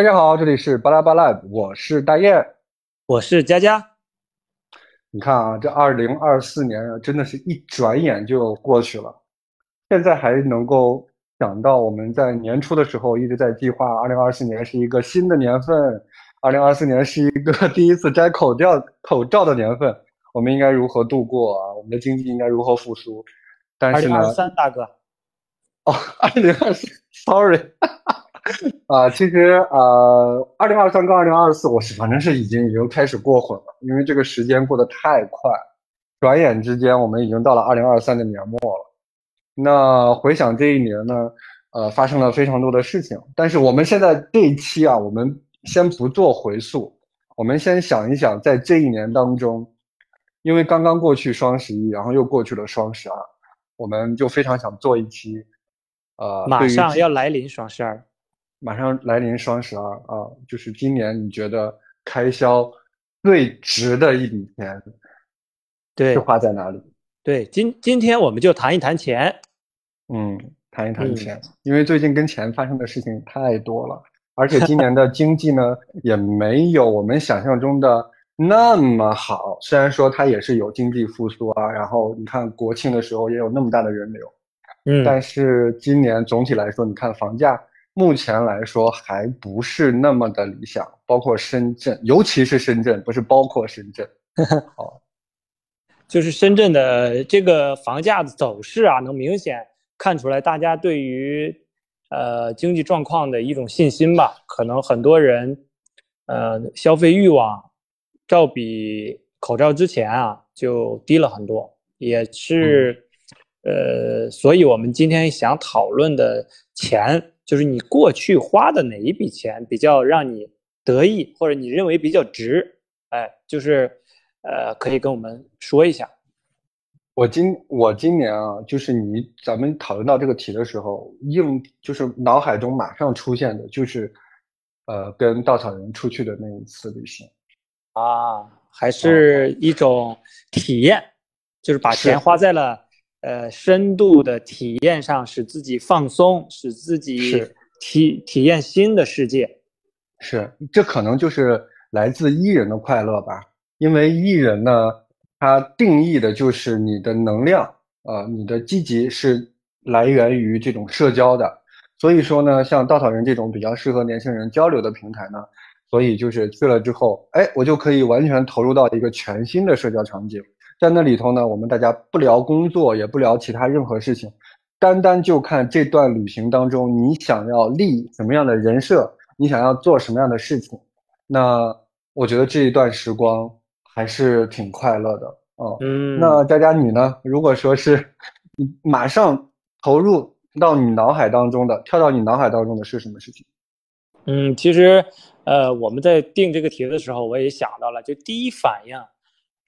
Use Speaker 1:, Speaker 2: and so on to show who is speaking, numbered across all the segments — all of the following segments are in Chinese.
Speaker 1: 大家好，这里是巴拉巴拉，我是大雁。
Speaker 2: 我是佳佳。
Speaker 1: 你看啊，这二零二四年啊，真的是一转眼就过去了。现在还能够想到，我们在年初的时候一直在计划，二零二四年是一个新的年份，二零二四年是一个第一次摘口罩口罩的年份，我们应该如何度过啊？我们的经济应该如何复苏？但是呢，
Speaker 2: 二零二三大哥，
Speaker 1: 哦，二零二四，sorry。啊，其实呃，二零二三跟二零二四，我是反正是已经已经开始过混了，因为这个时间过得太快，转眼之间我们已经到了二零二三的年末了。那回想这一年呢，呃，发生了非常多的事情，但是我们现在这一期啊，我们先不做回溯，我们先想一想，在这一年当中，因为刚刚过去双十一，然后又过去了双十二，我们就非常想做一期，呃，
Speaker 2: 马上要来临双十二。
Speaker 1: 马上来临双十二啊，就是今年你觉得开销最值的一笔钱，
Speaker 2: 对，
Speaker 1: 是花在哪里？
Speaker 2: 对，今今天我们就谈一谈钱，
Speaker 1: 嗯，谈一谈钱，因为最近跟钱发生的事情太多了，而且 今年的经济呢也没有我们想象中的那么好。虽然说它也是有经济复苏啊，然后你看国庆的时候也有那么大的人流，
Speaker 2: 嗯，
Speaker 1: 但是今年总体来说，你看房价。目前来说还不是那么的理想，包括深圳，尤其是深圳，不是包括深圳。
Speaker 2: 好，就是深圳的这个房价的走势啊，能明显看出来大家对于呃经济状况的一种信心吧。可能很多人呃消费欲望照比口罩之前啊就低了很多，也是呃，所以我们今天想讨论的钱。就是你过去花的哪一笔钱比较让你得意，或者你认为比较值？哎，就是呃，可以跟我们说一下。
Speaker 1: 我今我今年啊，就是你咱们讨论到这个题的时候，硬就是脑海中马上出现的就是呃，跟稻草人出去的那一次旅行
Speaker 2: 啊，还是一种体验，就是把钱花在了。呃，深度的体验上，使自己放松，使自己体体验新的世界。
Speaker 1: 是，这可能就是来自艺人的快乐吧。因为艺人呢，他定义的就是你的能量，呃，你的积极是来源于这种社交的。所以说呢，像稻草人这种比较适合年轻人交流的平台呢，所以就是去了之后，哎，我就可以完全投入到一个全新的社交场景。在那里头呢，我们大家不聊工作，也不聊其他任何事情，单单就看这段旅行当中你想要立什么样的人设，你想要做什么样的事情。那我觉得这一段时光还是挺快乐的啊。嗯，那佳佳你呢？如果说是你马上投入到你脑海当中的，跳到你脑海当中的是什么事情？
Speaker 2: 嗯，其实呃，我们在定这个题的时候，我也想到了，就第一反应。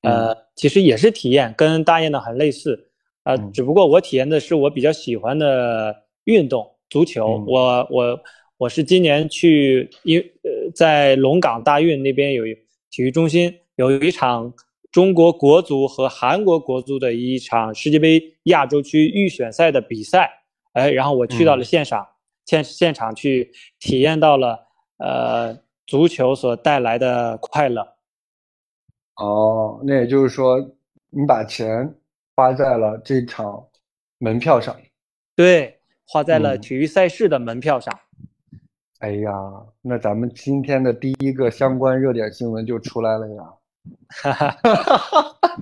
Speaker 2: 呃，其实也是体验，跟大雁的很类似，呃，只不过我体验的是我比较喜欢的运动足球。我我我是今年去，因呃在龙岗大运那边有体育中心有一场中国国足和韩国国足的一场世界杯亚洲区预选赛的比赛，哎，然后我去到了现场，现现场去体验到了呃足球所带来的快乐。
Speaker 1: 哦，那也就是说，你把钱花在了这场门票上，
Speaker 2: 对，花在了体育赛事的门票上。
Speaker 1: 哎呀，那咱们今天的第一个相关热点新闻就出来了呀！哈哈哈哈哈！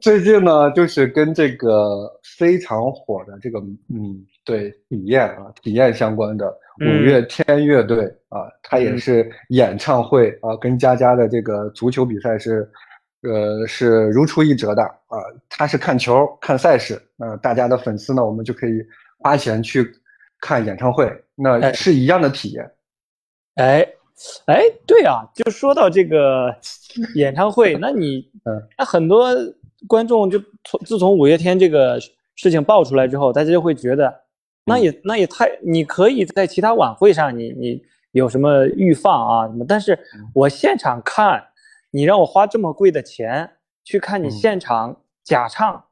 Speaker 1: 最近呢，就是跟这个非常火的这个，嗯，对，体验啊，体验相关的五月天乐队啊，他也是演唱会啊，跟佳佳的这个足球比赛是，呃，是如出一辙的啊。他是看球看赛事，那大家的粉丝呢，我们就可以花钱去看演唱会，那是一样的体验。
Speaker 2: 哎。哎，对啊，就说到这个 演唱会，那你，那很多观众就从自从五月天这个事情爆出来之后，大家就会觉得，那也那也太，你可以在其他晚会上，你你有什么预放啊什么？但是我现场看，你让我花这么贵的钱去看你现场假唱，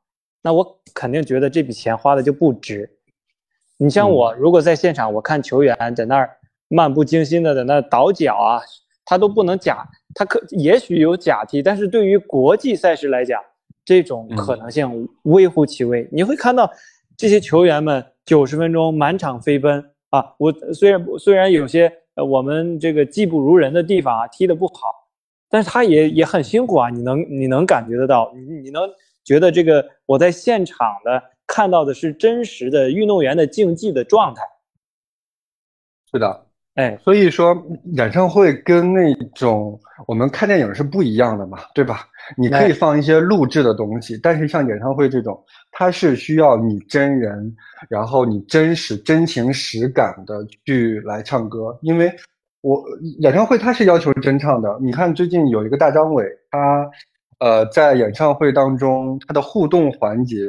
Speaker 2: 那我肯定觉得这笔钱花的就不值。你像我，如果在现场，我看球员在那儿。漫不经心的在那倒脚啊，他都不能假，他可也许有假踢，但是对于国际赛事来讲，这种可能性微乎其微。你会看到这些球员们九十分钟满场飞奔啊，我虽然虽然有些呃我们这个技不如人的地方啊，踢得不好。但是他也也很辛苦啊，你能你能感觉得到，你你能觉得这个我在现场的看到的是真实的运动员的竞技的状态。
Speaker 1: 是的，
Speaker 2: 哎，
Speaker 1: 所以说演唱会跟那种我们看电影是不一样的嘛，对吧？你可以放一些录制的东西，但是像演唱会这种，它是需要你真人，然后你真实真情实感的去来唱歌，因为。我演唱会它是要求真唱的。你看最近有一个大张伟，他呃在演唱会当中他的互动环节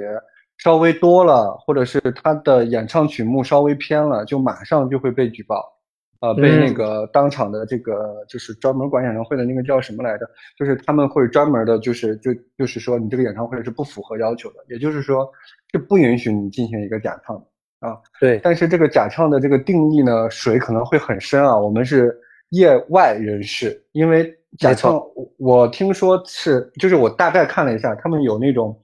Speaker 1: 稍微多了，或者是他的演唱曲目稍微偏了，就马上就会被举报，呃被那个当场的这个就是专门管演唱会的那个叫什么来着？就是他们会专门的，就是就就是说你这个演唱会是不符合要求的，也就是说是不允许你进行一个假唱的。啊，
Speaker 2: 对，
Speaker 1: 但是这个假唱的这个定义呢，水可能会很深啊。我们是业外人士，因为假唱，我听说是，就是我大概看了一下，他们有那种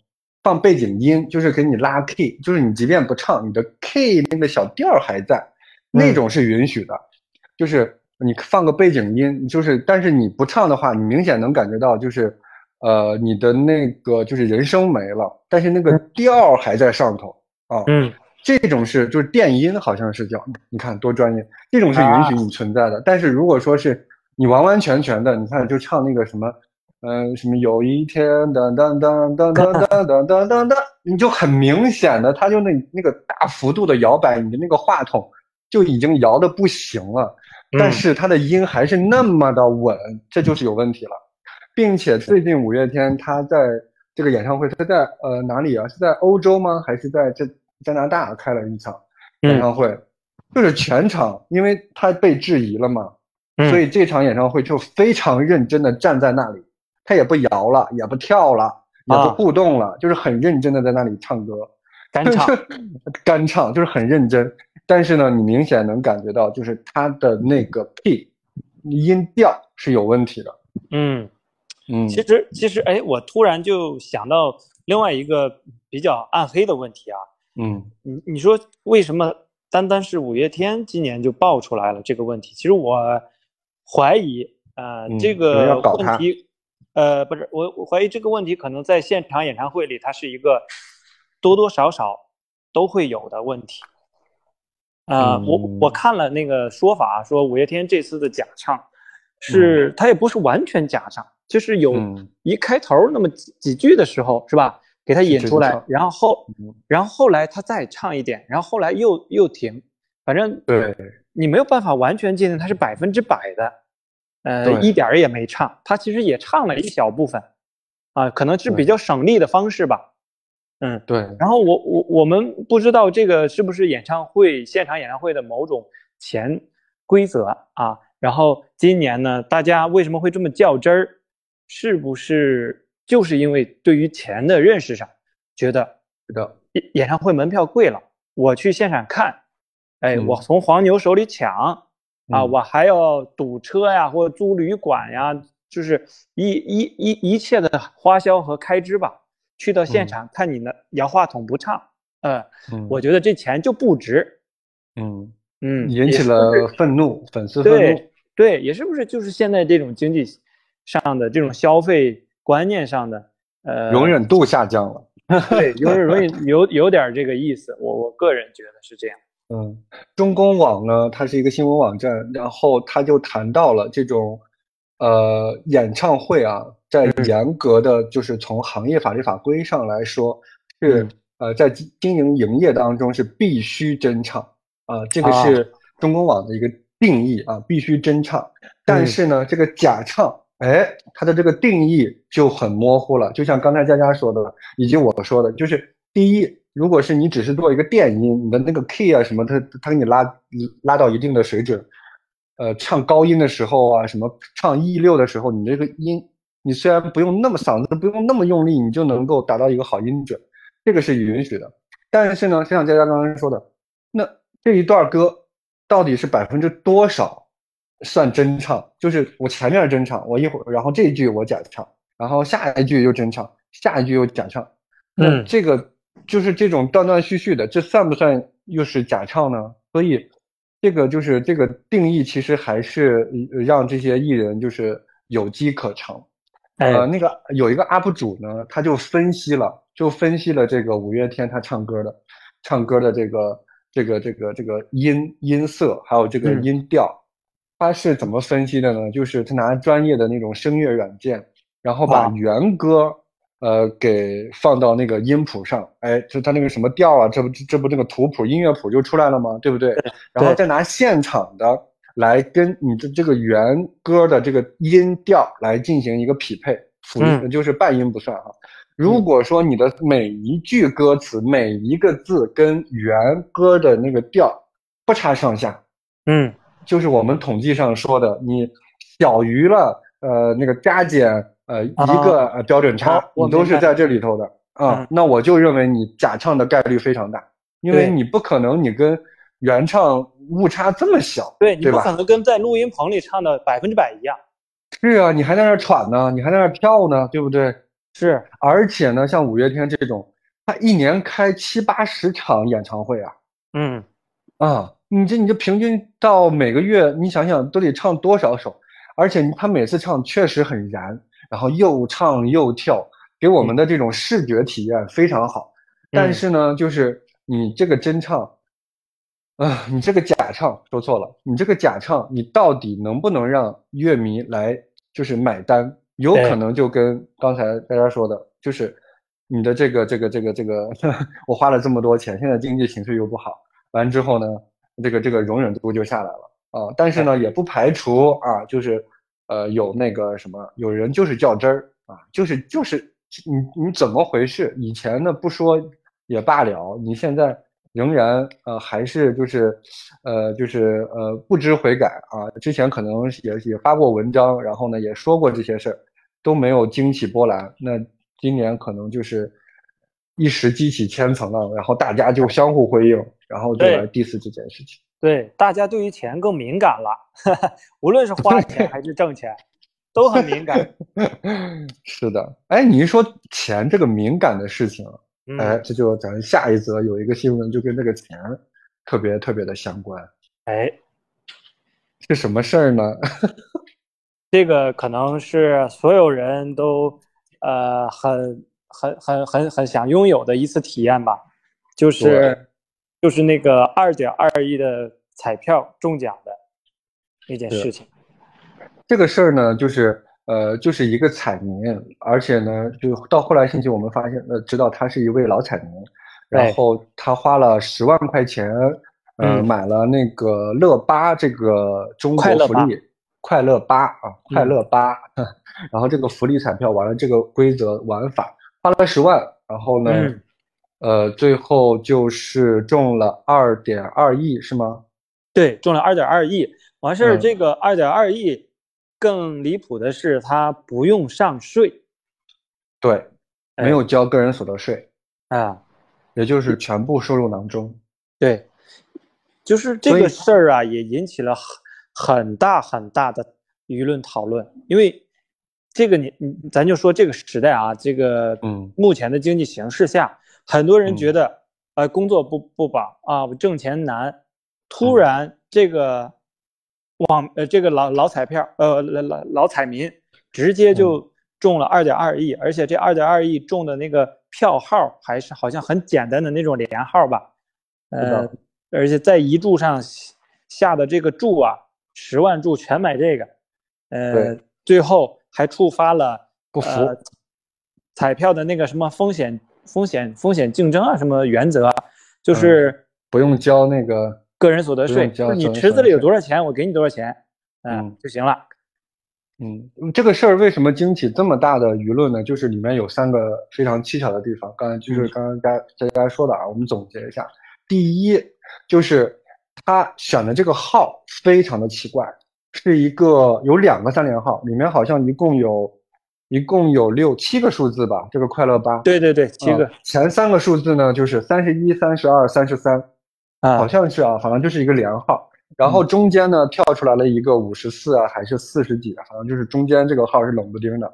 Speaker 1: 放背景音，就是给你拉 key，就是你即便不唱，你的 key 那个小调还在，那种是允许的。就是你放个背景音，就是但是你不唱的话，你明显能感觉到，就是呃，你的那个就是人声没了，但是那个调还在上头啊。
Speaker 2: 嗯。
Speaker 1: 这种是就是电音，好像是叫你看多专业。这种是允许你存在的，但是如果说是你完完全全的，你看就唱那个什么，嗯，什么有一天当当当当当当当当当当，你就很明显的，他就那那个大幅度的摇摆，你的那个话筒就已经摇的不行了，但是他的音还是那么的稳，这就是有问题了，并且最近五月天他在这个演唱会，他在呃哪里啊？是在欧洲吗？还是在这？加拿大开了一场演唱会，就是全场，因为他被质疑了嘛，所以这场演唱会就非常认真的站在那里，他也不摇了，也不跳了，也不互动了，就是很认真的在那里唱歌，
Speaker 2: 干 唱，
Speaker 1: 干唱，就是很认真。但是呢，你明显能感觉到，就是他的那个 P 音调是有问题的。
Speaker 2: 嗯嗯，其实其实，哎，我突然就想到另外一个比较暗黑的问题啊。
Speaker 1: 嗯，
Speaker 2: 你你说为什么单单是五月天今年就爆出来了这个问题？其实我怀疑，呃，这个问题，呃，不是我我怀疑这个问题可能在现场演唱会里，它是一个多多少少都会有的问题。啊，我我看了那个说法，说五月天这次的假唱是他也不是完全假唱，就是有一开头那么几几句的时候，是吧？给他引出来，然后后，然后后来他再唱一点，然后后来又又停，反正
Speaker 1: 对，
Speaker 2: 你没有办法完全界定他是百分之百的，呃，一点儿也没唱，他其实也唱了一小部分，啊，可能是比较省力的方式吧，嗯，
Speaker 1: 对。
Speaker 2: 然后我我我们不知道这个是不是演唱会现场演唱会的某种潜规则啊？然后今年呢，大家为什么会这么较真儿？是不是？就是因为对于钱的认识上，觉得
Speaker 1: 的
Speaker 2: 演演唱会门票贵了，我去现场看，哎，我从黄牛手里抢，啊，我还要堵车呀，或者租旅馆呀，就是一一一一切的花销和开支吧。去到现场看你的摇话筒不唱，嗯，我觉得这钱就不值，
Speaker 1: 嗯嗯，引起了愤怒，粉丝
Speaker 2: 愤怒，对，也是不是就是现在这种经济上的这种消费。观念上的，呃，
Speaker 1: 容忍度下降了，
Speaker 2: 对，有容忍有有点这个意思，我我个人觉得是这样。
Speaker 1: 嗯，中公网呢，它是一个新闻网站，然后它就谈到了这种，呃，演唱会啊，在严格的就是从行业法律法规上来说，是呃，在经营营业当中是必须真唱啊，这个是中公网的一个定义啊，必须真唱。但是呢，这个假唱。哎，它的这个定义就很模糊了，就像刚才佳佳说的，以及我说的，就是第一，如果是你只是做一个电音，你的那个 key 啊什么，它它给你拉拉到一定的水准，呃，唱高音的时候啊，什么唱 E 六的时候，你这个音，你虽然不用那么嗓子不用那么用力，你就能够达到一个好音准，这个是允许的。但是呢，就像佳佳刚刚说的，那这一段歌到底是百分之多少算真唱？就是我前面真唱，我一会儿，然后这一句我假唱，然后下一句又真唱，下一句又假唱。
Speaker 2: 嗯，
Speaker 1: 这个就是这种断断续续的，这算不算又是假唱呢？所以这个就是这个定义，其实还是让这些艺人就是有机可乘。呃，那个有一个 UP 主呢，他就分析了，就分析了这个五月天他唱歌的，唱歌的这个这个这个这个音音色，还有这个音调，他是怎么分析的呢？就是他拿专业的那种声乐软件，然后把原歌呃给放到那个音谱上，哎，就他那个什么调啊，这不这不那个图谱音乐谱就出来了吗？对不对？然后再拿现场的。来跟你的这个原歌的这个音调来进行一个匹配，辅音就是半音不算哈。如果说你的每一句歌词每一个字跟原歌的那个调不差上下，
Speaker 2: 嗯，
Speaker 1: 就是我们统计上说的，你小于了呃那个加减呃一个呃标准差，你都是在这里头的啊，那我就认为你假唱的概率非常大，因为你不可能你跟。原唱误差这么小，
Speaker 2: 对你不可能跟在录音棚里唱的百分之百一样。
Speaker 1: 是啊，你还在那喘呢，你还在那跳呢，对不对？
Speaker 2: 是，
Speaker 1: 而且呢，像五月天这种，他一年开七八十场演唱会啊，
Speaker 2: 嗯，
Speaker 1: 啊，你这你这平均到每个月，你想想都得唱多少首，而且他每次唱确实很燃，然后又唱又跳，给我们的这种视觉体验非常好。但是呢，就是你这个真唱。啊，你这个假唱说错了，你这个假唱，你到底能不能让乐迷来就是买单？有可能就跟刚才大家说的，就是你的这个这个这个这个，我花了这么多钱，现在经济形势又不好，完之后呢，这个这个容忍度就下来了啊。但是呢，也不排除啊，就是呃有那个什么，有人就是较真儿啊，就是就是你你怎么回事？以前呢不说也罢了，你现在。仍然呃还是就是，呃就是呃不知悔改啊！之前可能也也发过文章，然后呢也说过这些事儿，都没有惊起波澜。那今年可能就是一时激起千层浪，然后大家就相互辉映，然后就来 diss 这件事情。
Speaker 2: 对，大家对于钱更敏感了，无论是花钱还是挣钱，都很敏感。
Speaker 1: 是的，哎，你一说钱这个敏感的事情。哎，这就咱下一则有一个新闻，就跟这个钱特别特别的相关。
Speaker 2: 哎，
Speaker 1: 是什么事儿呢？
Speaker 2: 这个可能是所有人都呃很很很很很想拥有的一次体验吧，就是就是那个二点二亿的彩票中奖的那件事情。
Speaker 1: 这个事儿呢，就是。呃，就是一个彩民，而且呢，就到后来信息我们发现，呃，知道他是一位老彩民，然后他花了十万块钱，呃，买了那个乐八这个中国福利快乐八啊，快乐八，然后这个福利彩票完了这个规则玩法花了十万，然后呢，呃，最后就是中了二点二亿是吗？
Speaker 2: 对，中了二点二亿，完事儿这个二点二亿。更离谱的是，他不用上税，
Speaker 1: 对，没有交个人所得税
Speaker 2: 啊，
Speaker 1: 也就是全部收入囊中。
Speaker 2: 对，就是这个事儿啊，也引起了很很大很大的舆论讨论。因为这个你你咱就说这个时代啊，这个嗯，目前的经济形势下，很多人觉得呃工作不不保啊，挣钱难，突然这个。网呃，这个老老彩票，呃，老老老彩民直接就中了二点二亿，而且这二点二亿中的那个票号还是好像很简单的那种连号吧，呃，而且在一注上下的这个注啊，十万注全买这个，呃，最后还触发了
Speaker 1: 不服
Speaker 2: 彩票的那个什么风险风险风险竞争啊什么原则啊，就是
Speaker 1: 不用交那个。
Speaker 2: 个人所得税，就你池子里有多少钱，我给你多少钱，嗯就行了。
Speaker 1: 嗯，这个事儿为什么惊起这么大的舆论呢？就是里面有三个非常蹊跷的地方。刚才就是刚刚大家大家说的啊，我们总结一下。第一，就是他选的这个号非常的奇怪，是一个有两个三连号，里面好像一共有一共有六七个数字吧。这个快乐八，
Speaker 2: 对对对，七个。
Speaker 1: 前三个数字呢，就是三十一、三十二、三十三。
Speaker 2: 啊，
Speaker 1: 好像是啊，好像就是一个连号，然后中间呢跳出来了一个五十四啊，还是四十几啊，好像就是中间这个号是冷不丁的。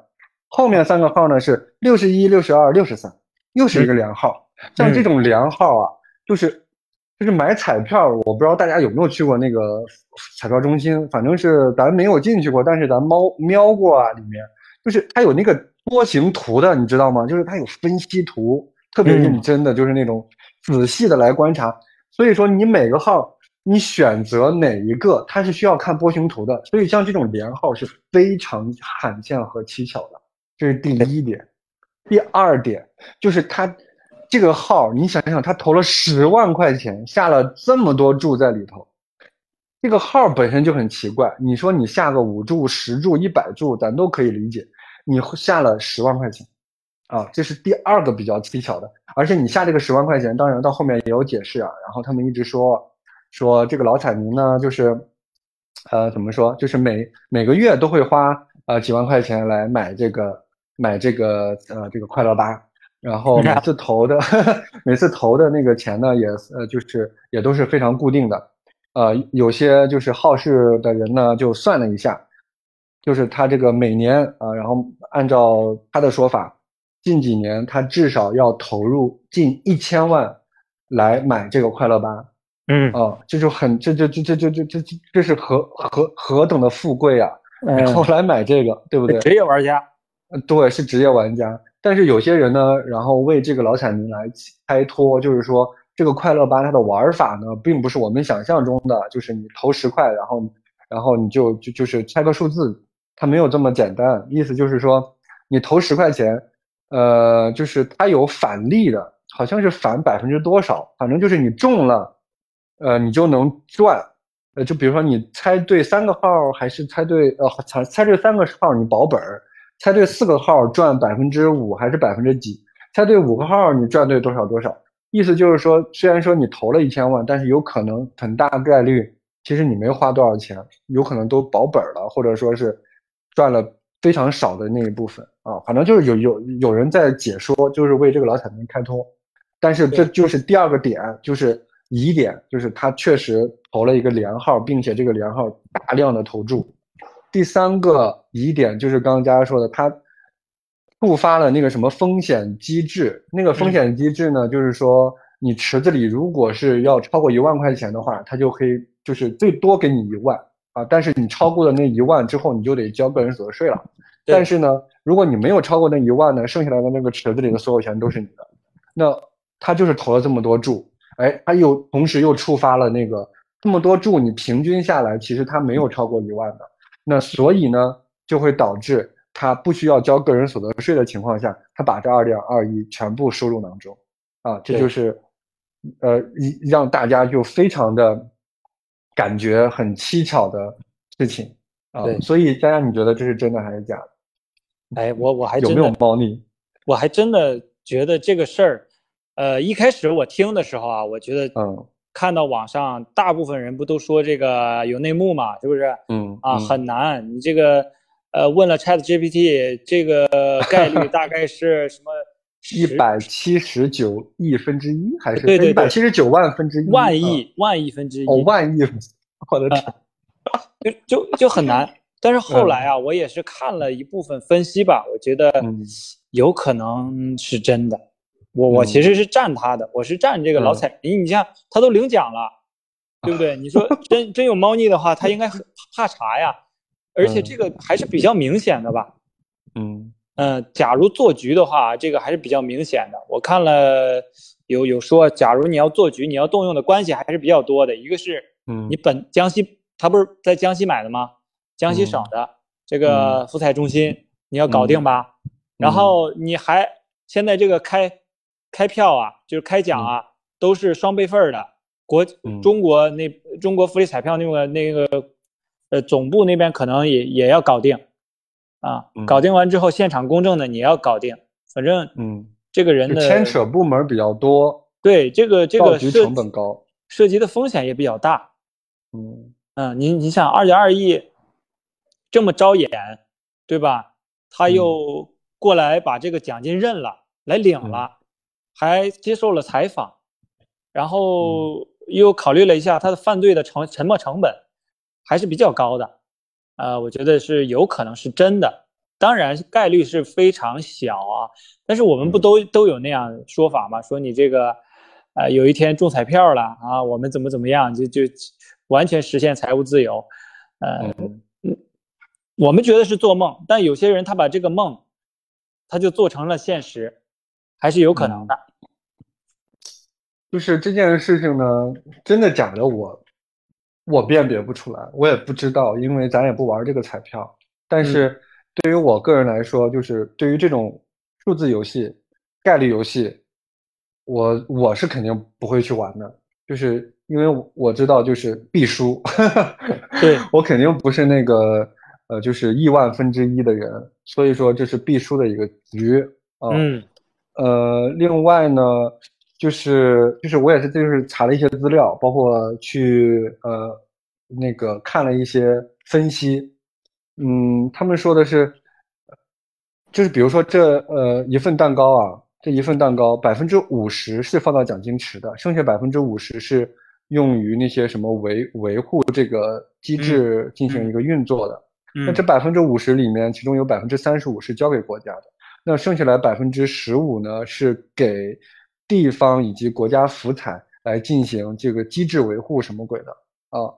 Speaker 1: 后面三个号呢是六十一、六十二、六十三，又是一个连号。像这种连号啊，就是就是买彩票，我不知道大家有没有去过那个彩票中心，反正是咱没有进去过，但是咱猫瞄过啊，里面就是它有那个波形图的，你知道吗？就是它有分析图，特别认真的，就是那种仔细的来观察。所以说你每个号你选择哪一个，它是需要看波形图的。所以像这种连号是非常罕见和蹊跷的，这是第一点。第二点就是他。这个号，你想想，他投了十万块钱，下了这么多注在里头，这个号本身就很奇怪。你说你下个五注、十注、一百注，咱都可以理解。你下了十万块钱，啊，这是第二个比较蹊跷的。而且你下这个十万块钱，当然到后面也有解释啊。然后他们一直说，说这个老彩民呢，就是，呃，怎么说，就是每每个月都会花呃几万块钱来买这个买这个呃这个快乐八。然后每次投的，每次投的那个钱呢，也呃就是也都是非常固定的，呃，有些就是好事的人呢，就算了一下，就是他这个每年啊，然后按照他的说法，近几年他至少要投入近一千万来买这个快乐吧，
Speaker 2: 嗯，
Speaker 1: 啊，这就很这这这这这这这这是何何何等的富贵啊，然后来买这个，对不对？
Speaker 2: 职业玩家，
Speaker 1: 对，是职业玩家。但是有些人呢，然后为这个老彩民来开脱，就是说这个快乐吧它的玩法呢，并不是我们想象中的，就是你投十块，然后然后你就就就是猜个数字，它没有这么简单。意思就是说，你投十块钱，呃，就是它有返利的，好像是返百分之多少，反正就是你中了，呃，你就能赚。呃，就比如说你猜对三个号，还是猜对呃猜猜对三个号，你保本。猜对四个号赚百分之五还是百分之几？猜对五个号你赚对多少多少？意思就是说，虽然说你投了一千万，但是有可能很大概率，其实你没花多少钱，有可能都保本了，或者说是赚了非常少的那一部分啊。反正就是有有有人在解说，就是为这个老彩民开通。但是这就是第二个点，就是疑点，就是他确实投了一个连号，并且这个连号大量的投注。第三个疑点就是刚刚佳佳说的，它触发了那个什么风险机制。那个风险机制呢，就是说你池子里如果是要超过一万块钱的话，它就可以就是最多给你一万啊。但是你超过了那一万之后，你就得交个人所得税了。但是呢，如果你没有超过那一万呢，剩下来的那个池子里的所有钱都是你的。那他就是投了这么多注，哎，他又同时又触发了那个这么多注，你平均下来其实他没有超过一万的。那所以呢，就会导致他不需要交个人所得税的情况下，他把这二点二亿全部收入囊中，啊，这就是，呃，一让大家就非常的感觉很蹊跷的事情啊。所以佳佳，你觉得这是真的还是假的？
Speaker 2: 哎，我我还
Speaker 1: 有没有猫腻？
Speaker 2: 我还真的觉得这个事儿，呃，一开始我听的时候啊，我觉得
Speaker 1: 嗯。
Speaker 2: 看到网上大部分人不都说这个有内幕嘛，是不是？
Speaker 1: 嗯
Speaker 2: 啊，很难。你这个呃，问了 Chat GPT，这个 概率大概是什么？
Speaker 1: 一百七十九亿分之一还是？
Speaker 2: 对对，
Speaker 1: 一百七十九万分之一。
Speaker 2: 万亿万亿分之一。
Speaker 1: 哦，万亿！我的天，
Speaker 2: 就就就很难。但是后来啊，我也是看了一部分分析吧，我觉得有可能是真的。我我其实是站他的，我是站这个老彩民。你像他都领奖了，对不对？你说真真有猫腻的话，他应该很怕查呀。而且这个还是比较明显的吧？
Speaker 1: 嗯
Speaker 2: 嗯，假如做局的话，这个还是比较明显的。我看了有有说，假如你要做局，你要动用的关系还是比较多的。一个是，
Speaker 1: 嗯，
Speaker 2: 你本江西他不是在江西买的吗？江西省的这个福彩中心你要搞定吧？然后你还现在这个开。开票啊，就是开奖啊，都是双备份的。国中国那中国福利彩票那个那个呃总部那边可能也也要搞定啊，搞定完之后现场公证的你要搞定。反正
Speaker 1: 嗯，
Speaker 2: 这个人的
Speaker 1: 牵扯部门比较多，
Speaker 2: 对这个这个
Speaker 1: 成本高，
Speaker 2: 涉及的风险也比较大。
Speaker 1: 嗯
Speaker 2: 嗯，你你想二点二亿这么招眼，对吧？他又过来把这个奖金认了，来领了。还接受了采访，然后又考虑了一下他的犯罪的成沉没成本还是比较高的，呃，我觉得是有可能是真的，当然概率是非常小啊。但是我们不都都有那样说法吗？说你这个，呃，有一天中彩票了啊，我们怎么怎么样，就就完全实现财务自由，呃，我们觉得是做梦，但有些人他把这个梦，他就做成了现实，还是有可能的。
Speaker 1: 就是这件事情呢，真的假的，我我辨别不出来，我也不知道，因为咱也不玩这个彩票。但是对于我个人来说，就是对于这种数字游戏、概率游戏，我我是肯定不会去玩的，就是因为我知道就是必输。
Speaker 2: 对
Speaker 1: 我肯定不是那个呃，就是亿万分之一的人，所以说这是必输的一个局啊。
Speaker 2: 嗯，
Speaker 1: 呃，另外呢。就是就是我也是就是查了一些资料，包括去呃那个看了一些分析，嗯，他们说的是，就是比如说这呃一份蛋糕啊，这一份蛋糕百分之五十是放到奖金池的，剩下百分之五十是用于那些什么维维护这个机制进行一个运作的。那这百分之五十里面，其中有百分之三十五是交给国家的，那剩下来百分之十五呢是给。地方以及国家福彩来进行这个机制维护什么鬼的啊？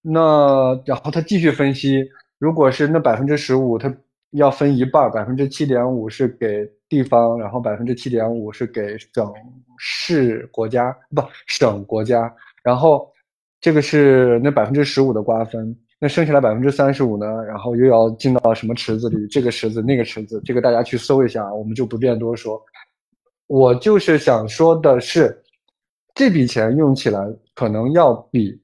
Speaker 1: 那然后他继续分析，如果是那百分之十五，他要分一半，百分之七点五是给地方，然后百分之七点五是给省市国家不省国家，然后这个是那百分之十五的瓜分，那剩下来百分之三十五呢？然后又要进到什么池子里？这个池子那个池子，这个大家去搜一下，我们就不便多说。我就是想说的是，这笔钱用起来可能要比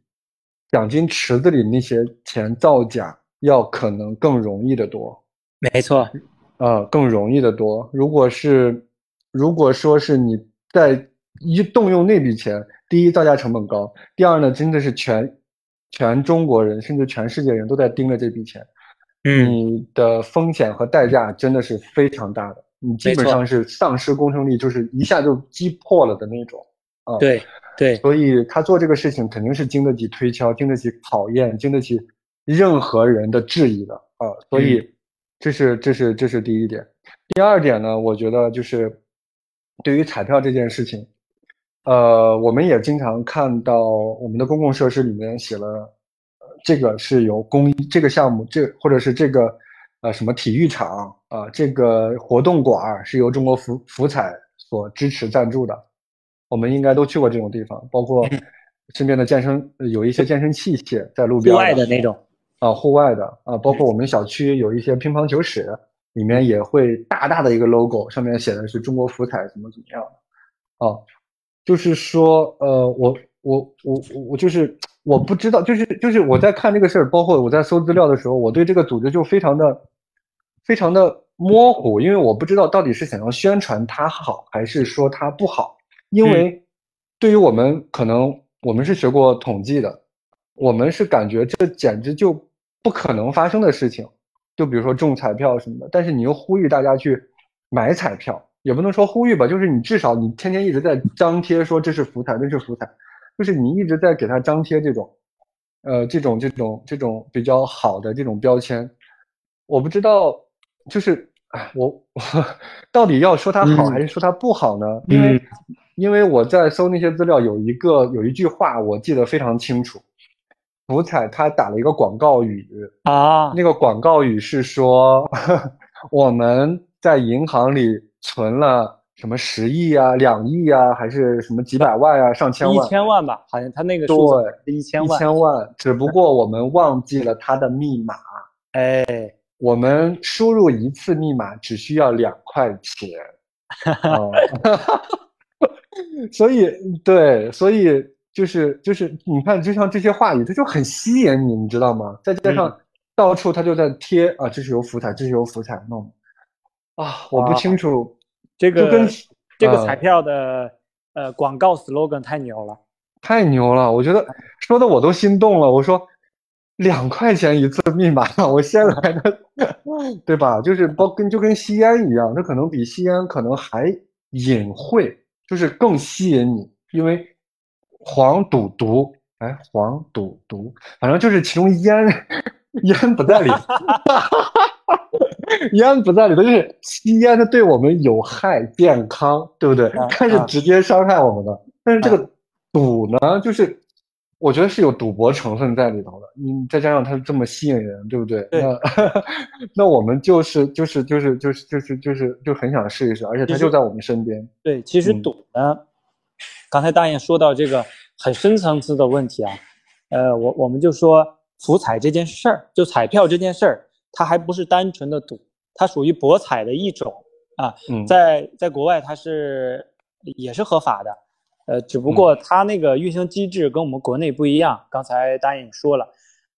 Speaker 1: 奖金池子里那些钱造假要可能更容易的多。
Speaker 2: 没错，
Speaker 1: 呃，更容易的多。如果是，如果说是你在一动用那笔钱，第一造价成本高，第二呢，真的是全全中国人甚至全世界人都在盯着这笔钱，你的风险和代价真的是非常大的。你基本上是丧失公正力，就是一下就击破了的那种啊。
Speaker 2: 对对，
Speaker 1: 所以他做这个事情肯定是经得起推敲、经得起考验、经得起任何人的质疑的啊。所以这是这是这是第一点。第二点呢，我觉得就是对于彩票这件事情，呃，我们也经常看到我们的公共设施里面写了，这个是由公益这个项目，这或者是这个。呃，什么体育场啊？这个活动馆是由中国福福彩所支持赞助的。我们应该都去过这种地方，包括身边的健身，有一些健身器械在路边。
Speaker 2: 户外的那种
Speaker 1: 啊，户外的啊，包括我们小区有一些乒乓球室，里面也会大大的一个 logo，上面写的是中国福彩怎么怎么样的。啊，就是说，呃，我我我我就是我不知道，就是就是我在看这个事儿，包括我在搜资料的时候，我对这个组织就非常的。非常的模糊，因为我不知道到底是想要宣传它好，还是说它不好。因为对于我们，可能我们是学过统计的，我们是感觉这简直就不可能发生的事情。就比如说中彩票什么的，但是你又呼吁大家去买彩票，也不能说呼吁吧，就是你至少你天天一直在张贴说这是福彩，那是福彩，就是你一直在给他张贴这种，呃，这种这种这种比较好的这种标签。我不知道。就是，我我 到底要说它好还是说它不好呢？因为，因为我在搜那些资料，有一个有一句话我记得非常清楚，福彩他打了一个广告语
Speaker 2: 啊，
Speaker 1: 那个广告语是说，我们在银行里存了什么十亿啊、两亿啊，还是什么几百万啊、上千万？
Speaker 2: 一千万吧，好像他那个数字一千
Speaker 1: 万，一千万，只不过我们忘记了它的密码，
Speaker 2: 哎。
Speaker 1: 我们输入一次密码只需要两块钱 所以对，所以就是就是你看，就像这些话语，它就很吸引你，你知道吗？再加上到处他就在贴啊，这是有福彩，这是有福彩弄啊，我不清楚
Speaker 2: 这个
Speaker 1: 跟
Speaker 2: 这个彩票的呃广告 slogan 太牛了，
Speaker 1: 太牛了，我觉得说的我都心动了，我说。两块钱一次密码，我先来的，对吧？就是包跟就跟吸烟一样，它可能比吸烟可能还隐晦，就是更吸引你，因为黄赌毒，哎，黄赌毒，反正就是其中烟烟不在里，烟不在里头，就是吸烟它对我们有害健康，对不对？它是直接伤害我们的。但是这个赌呢，就是我觉得是有赌博成分在里头的。你再加上它这么吸引人，对不对？
Speaker 2: 对。
Speaker 1: 那 那我们就是就是就是就是就是就是就很想试一试，而且它就在我们身边。
Speaker 2: 对，其实赌呢，刚才大雁说到这个很深层次的问题啊，呃，我我们就说福彩这件事儿，就彩票这件事儿，它还不是单纯的赌，它属于博彩的一种啊。在在国外它是也是合法的。呃，只不过它那个运行机制跟我们国内不一样。刚才答应说了，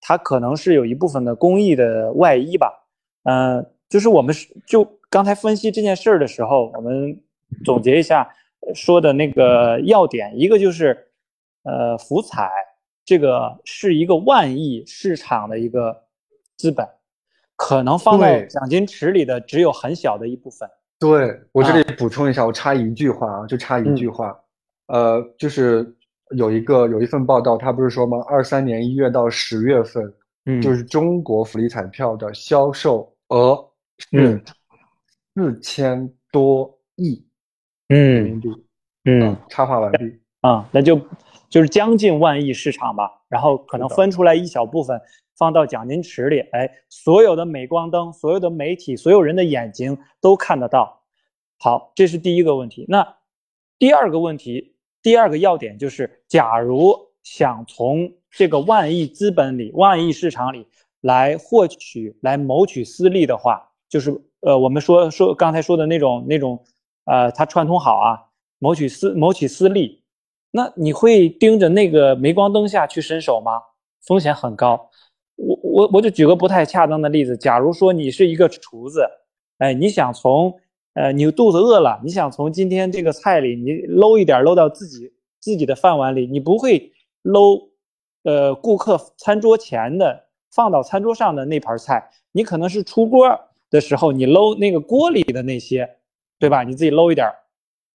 Speaker 2: 它可能是有一部分的公益的外衣吧。嗯，就是我们就刚才分析这件事儿的时候，我们总结一下说的那个要点，一个就是，呃，福彩这个是一个万亿市场的一个资本，可能放在奖金池里的只有很小的一部分。
Speaker 1: 对我这里补充一下，我插一句话啊，就插一句话。呃，就是有一个有一份报道，他不是说吗？二三年一月到十月份，
Speaker 2: 嗯，
Speaker 1: 就是中国福利彩票的销售额是四千多亿嗯人民币。
Speaker 2: 嗯，
Speaker 1: 插话完毕。
Speaker 2: 啊，那就就是将近万亿市场吧。然后可能分出来一小部分放到奖金池里，哎，所有的镁光灯、所有的媒体、所有人的眼睛都看得到。好，这是第一个问题。那第二个问题。第二个要点就是，假如想从这个万亿资本里、万亿市场里来获取、来谋取私利的话，就是呃，我们说说刚才说的那种那种，呃，它串通好啊，谋取私谋取私利，那你会盯着那个镁光灯下去伸手吗？风险很高。我我我就举个不太恰当的例子，假如说你是一个厨子，哎，你想从呃，你肚子饿了，你想从今天这个菜里你搂一点搂到自己自己的饭碗里，你不会搂，呃，顾客餐桌前的放到餐桌上的那盘菜，你可能是出锅的时候你搂那个锅里的那些，对吧？你自己搂一点，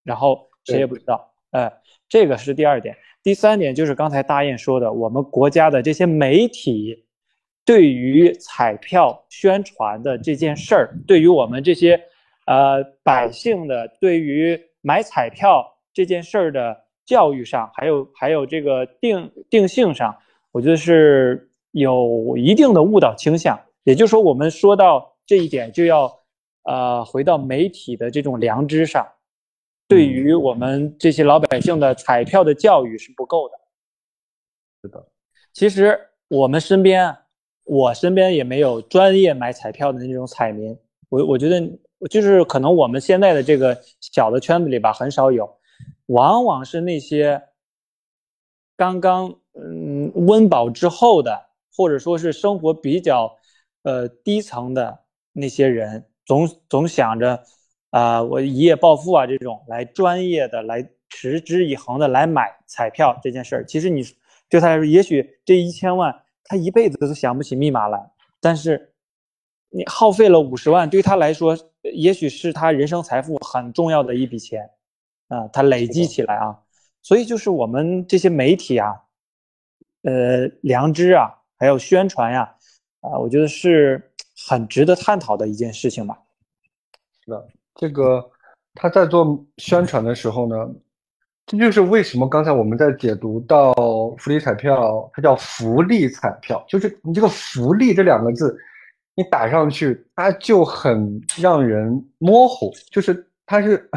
Speaker 2: 然后谁也不知道。哎，这个是第二点。第三点就是刚才大雁说的，我们国家的这些媒体对于彩票宣传的这件事儿，对于我们这些。呃，百姓的对于买彩票这件事儿的教育上，还有还有这个定定性上，我觉得是有一定的误导倾向。也就是说，我们说到这一点，就要呃回到媒体的这种良知上，对于我们这些老百姓的彩票的教育是不够的。
Speaker 1: 是的，
Speaker 2: 其实我们身边，我身边也没有专业买彩票的那种彩民，我我觉得。就是可能我们现在的这个小的圈子里吧，很少有，往往是那些刚刚嗯温饱之后的，或者说是生活比较呃低层的那些人，总总想着啊我一夜暴富啊这种，来专业的来持之以恒的来买彩票这件事儿。其实你对他来说，也许这一千万他一辈子都想不起密码来，但是。你耗费了五十万，对他来说，也许是他人生财富很重要的一笔钱，啊，它累积起来啊，所以就是我们这些媒体啊，呃，良知啊，还有宣传呀，啊，我觉得是很值得探讨的一件事情吧。
Speaker 1: 是的，这个他在做宣传的时候呢，这就是为什么刚才我们在解读到福利彩票，它叫福利彩票，就是你这个“福利”这两个字。你打上去，它就很让人模糊，就是它是，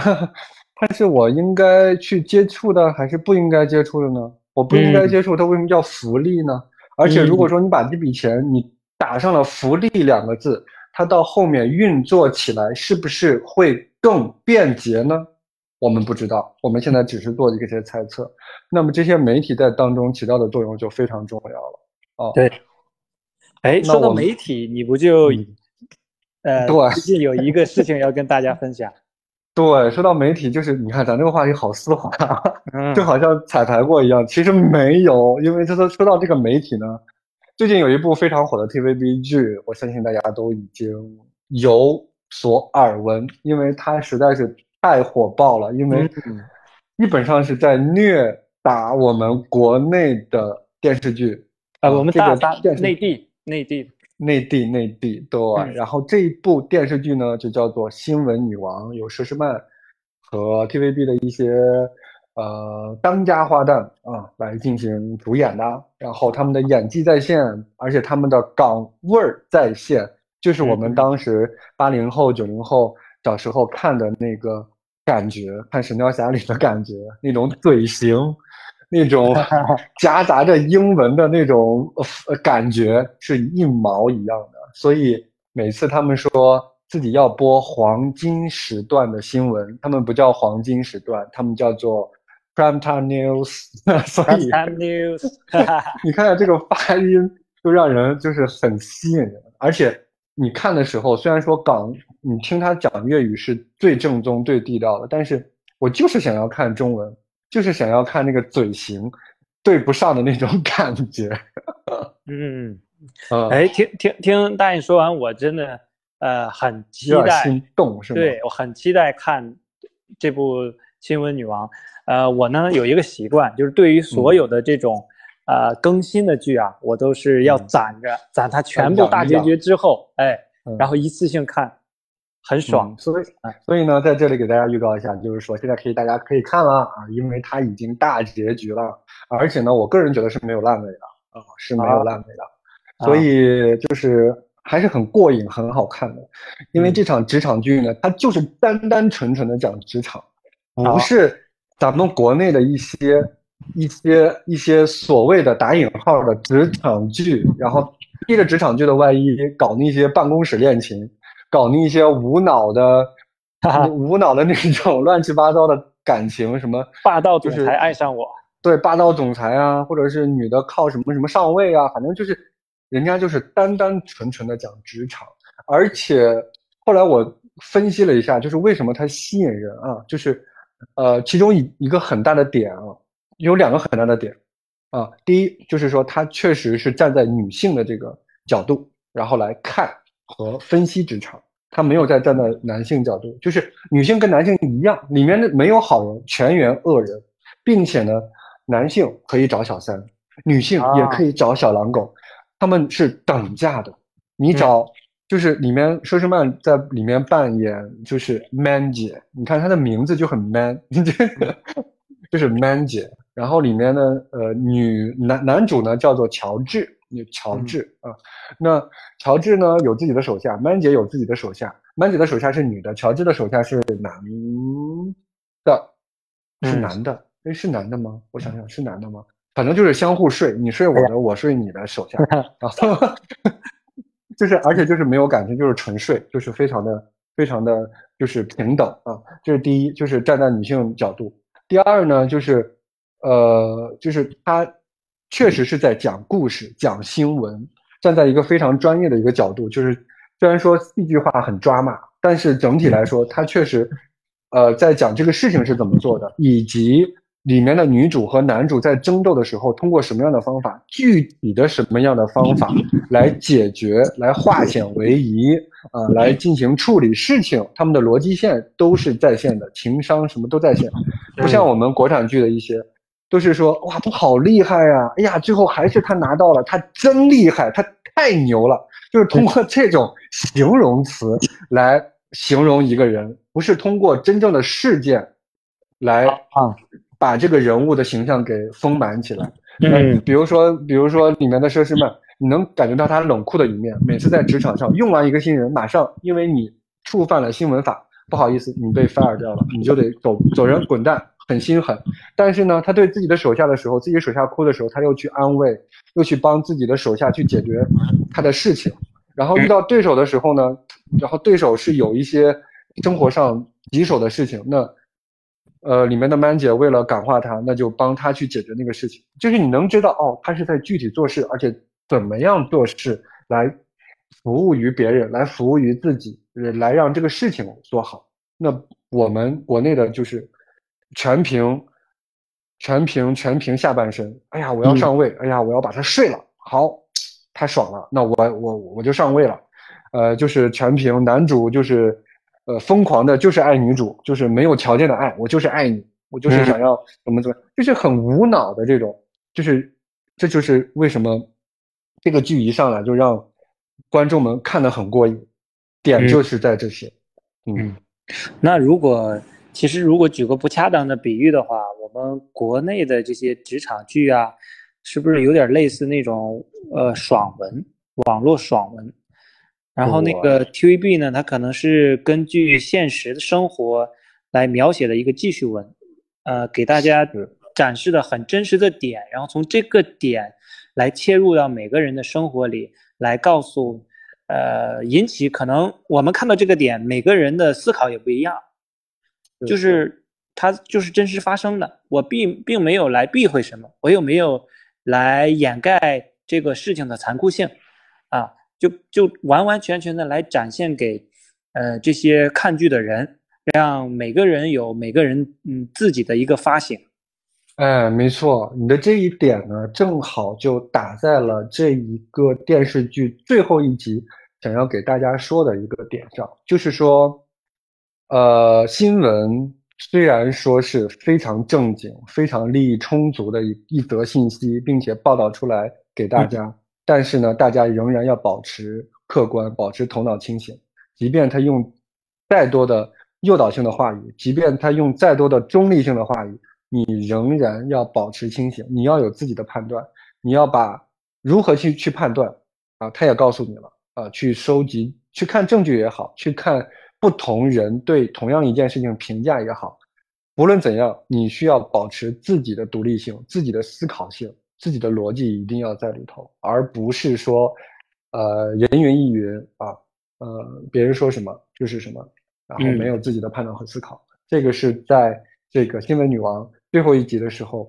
Speaker 1: 它是我应该去接触的，还是不应该接触的呢？我不应该接触，它为什么叫福利呢？而且如果说你把这笔钱你打上了“福利”两个字，它到后面运作起来是不是会更便捷呢？我们不知道，我们现在只是做一个些猜测。那么这些媒体在当中起到的作用就非常重要了。哦，
Speaker 2: 对。哎，说到媒体，你不就，呃，
Speaker 1: 对，
Speaker 2: 最近有一个事情要跟大家分享。
Speaker 1: 对，说到媒体，就是你看咱这个话题好丝滑，就好像彩排过一样。其实没有，因为他说说到这个媒体呢，最近有一部非常火的 TVB 剧，我相信大家都已经有所耳闻，因为它实在是太火爆了，因为基本上是在虐打我们国内的电视剧
Speaker 2: 啊，我们大
Speaker 1: 打
Speaker 2: 内地内地
Speaker 1: 内地内地对。然后这一部电视剧呢，就叫做《新闻女王》，有佘诗曼和 TVB 的一些呃当家花旦啊来进行主演的。然后他们的演技在线，而且他们的港味儿在线，就是我们当时八零后九零后小时候看的那个。感觉看《神雕侠侣》的感觉，那种嘴型，那种 夹杂着英文的那种感觉是一毛一样的。所以每次他们说自己要播黄金时段的新闻，他们不叫黄金时段，他们叫做 prime time news。所以
Speaker 2: prime news，
Speaker 1: 你看这个发音就让人就是很吸引人，而且。你看的时候，虽然说港，你听他讲粤语是最正宗、最地道的，但是我就是想要看中文，就是想要看那个嘴型对不上的那种 感觉。
Speaker 2: 嗯，哎，听听听大爷说完，我真的呃很期待，
Speaker 1: 心动是吗？
Speaker 2: 对我很期待看这部《新闻女王》。呃，我呢有一个习惯，就是对于所有的这种。呃，更新的剧啊，我都是要攒着，攒它全部大结局之后，哎，然后一次性看，很爽。
Speaker 1: 所以，所以呢，在这里给大家预告一下，就是说现在可以大家可以看了啊，因为它已经大结局了，而且呢，我个人觉得是没有烂尾的啊，是没有烂尾的，所以就是还是很过瘾、很好看的。因为这场职场剧呢，它就是单单纯纯的讲职场，不是咱们国内的一些。一些一些所谓的打引号的职场剧，然后披着职场剧的外衣搞那些办公室恋情，搞那些无脑的、无脑的那种乱七八糟的感情，什么
Speaker 2: 霸道总裁爱上我，
Speaker 1: 对霸道总裁啊，或者是女的靠什么什么上位啊，反正就是人家就是单单纯纯的讲职场，而且后来我分析了一下，就是为什么它吸引人啊，就是呃，其中一一个很大的点啊。有两个很大的点，啊，第一就是说，它确实是站在女性的这个角度，然后来看和分析职场，他没有在站在男性角度，就是女性跟男性一样，里面的没有好人，全员恶人，并且呢，男性可以找小三，女性也可以找小狼狗，他们是等价的，你找就是里面佘诗曼在里面扮演就是 man 姐，你看她的名字就很 man，这 个就是 man 姐。然后里面呢，呃，女男男主呢叫做乔治，乔治啊，那乔治呢有自己的手下，曼姐有自己的手下，曼姐的手下是女的，乔治的手下是男的，是男的，哎，是男的吗？我想想，是男的吗？反正就是相互睡，你睡我的，我睡你的手下，然后就是，而且就是没有感情，就是纯睡，就是非常的非常的就是平等啊，这是第一，就是站在女性角度，第二呢就是。呃，就是他确实是在讲故事、讲新闻，站在一个非常专业的一个角度。就是虽然说一句话很抓马，但是整体来说，他确实呃在讲这个事情是怎么做的，以及里面的女主和男主在争斗的时候，通过什么样的方法，具体的什么样的方法来解决、来化险为夷啊，来进行处理事情，他们的逻辑线都是在线的，情商什么都在线，不像我们国产剧的一些。都是说哇，他好厉害呀！哎呀，最后还是他拿到了，他真厉害，他太牛了。就是通过这种形容词来形容一个人，不是通过真正的事件来啊，把这个人物的形象给丰满起来。嗯，比如说，比如说里面的佘诗曼，你能感觉到他冷酷的一面。每次在职场上用完一个新人，马上因为你触犯了新闻法，不好意思，你被 fire 掉了，你就得走走人滚蛋。很心狠，但是呢，他对自己的手下的时候，自己手下哭的时候，他又去安慰，又去帮自己的手下去解决他的事情。然后遇到对手的时候呢，然后对手是有一些生活上棘手的事情，那呃，里面的曼姐为了感化他，那就帮他去解决那个事情。就是你能知道哦，他是在具体做事，而且怎么样做事来服务于别人，来服务于自己，来让这个事情做好。那我们国内的就是。全凭，全凭全凭下半身。哎呀，我要上位！哎呀，我要把他睡了。好，太爽了。那我我我就上位了。呃，就是全凭男主就是，呃，疯狂的，就是爱女主，就是没有条件的爱，我就是爱你。我就是想要怎么怎么，就是很无脑的这种，就是这就是为什么这个剧一上来就让观众们看得很过瘾，点就是在这些。
Speaker 2: 嗯，那如果其实如果举个不恰当的比喻的话，我们国内的这些职场剧啊，是不是有点类似那种呃爽文，网络爽文？然后那个 TVB 呢，它可能是根据现实的生活来描写的一个记叙文，呃，给大家展示的很真实的点，然后从这个点来切入到每个人的生活里，来告诉，呃，引起可能我们看到这个点，每个人的思考也不一样，就是它就是真实发生的，我并并没有来避讳什么，我又没有来掩盖这个事情的残酷性，啊。就就完完全全的来展现给，呃这些看剧的人，让每个人有每个人嗯自己的一个发现。
Speaker 1: 哎，没错，你的这一点呢，正好就打在了这一个电视剧最后一集想要给大家说的一个点上，就是说，呃，新闻虽然说是非常正经、非常利益充足的一一则信息，并且报道出来给大家。但是呢，大家仍然要保持客观，保持头脑清醒。即便他用再多的诱导性的话语，即便他用再多的中立性的话语，你仍然要保持清醒。你要有自己的判断，你要把如何去去判断啊，他也告诉你了啊，去收集、去看证据也好，去看不同人对同样一件事情评价也好，无论怎样，你需要保持自己的独立性、自己的思考性。自己的逻辑一定要在里头，而不是说，呃，人云亦云啊，呃，别人说什么就是什么，然后没有自己的判断和思考。这个是在这个新闻女王最后一集的时候，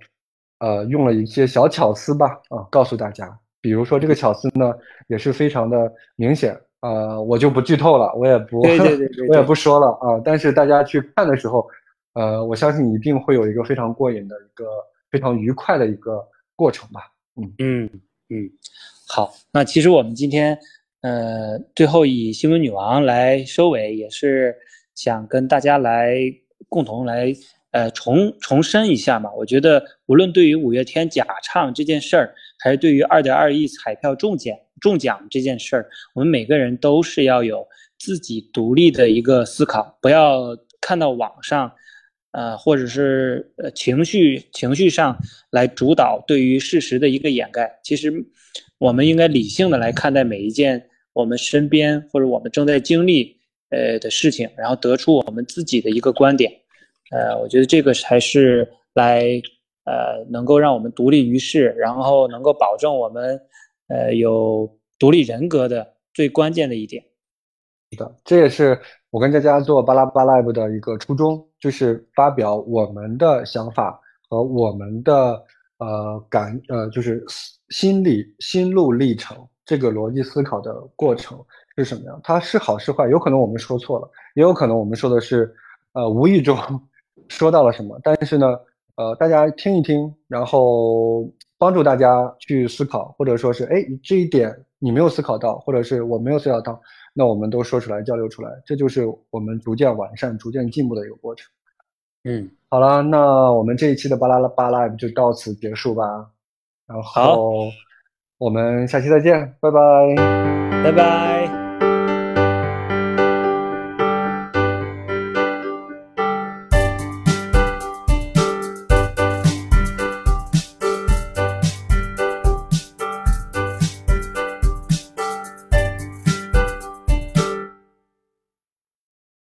Speaker 1: 呃，用了一些小巧思吧，啊，告诉大家。比如说这个巧思呢，也是非常的明显，呃，我就不剧透了，我也不，对对 对我也不说了啊。但是大家去看的时候，呃，我相信一定会有一个非常过瘾的一个非常愉快的一个。过程吧，
Speaker 2: 嗯嗯嗯，好，那其实我们今天，呃，最后以新闻女王来收尾，也是想跟大家来共同来，呃，重重申一下嘛。我觉得，无论对于五月天假唱这件事儿，还是对于二点二亿彩票中奖中奖这件事儿，我们每个人都是要有自己独立的一个思考，不要看到网上。呃，或者是呃情绪情绪上来主导对于事实的一个掩盖。其实，我们应该理性的来看待每一件我们身边或者我们正在经历呃的事情，然后得出我们自己的一个观点。呃，我觉得这个才是来呃能够让我们独立于世，然后能够保证我们呃有独立人格的最关键的一点。
Speaker 1: 是的，这也是我跟佳佳做巴拉巴拉 live 的一个初衷。就是发表我们的想法和我们的呃感呃，就是心理心路历程，这个逻辑思考的过程是什么样？它是好是坏？有可能我们说错了，也有可能我们说的是呃无意中 说到了什么。但是呢，呃，大家听一听，然后帮助大家去思考，或者说是哎这一点你没有思考到，或者是我没有思考到。那我们都说出来，交流出来，这就是我们逐渐完善、逐渐进步的一个过程。
Speaker 2: 嗯，
Speaker 1: 好了，那我们这一期的巴拉拉巴拉就到此结束吧。然后我们下期再见，拜拜，
Speaker 2: 拜拜。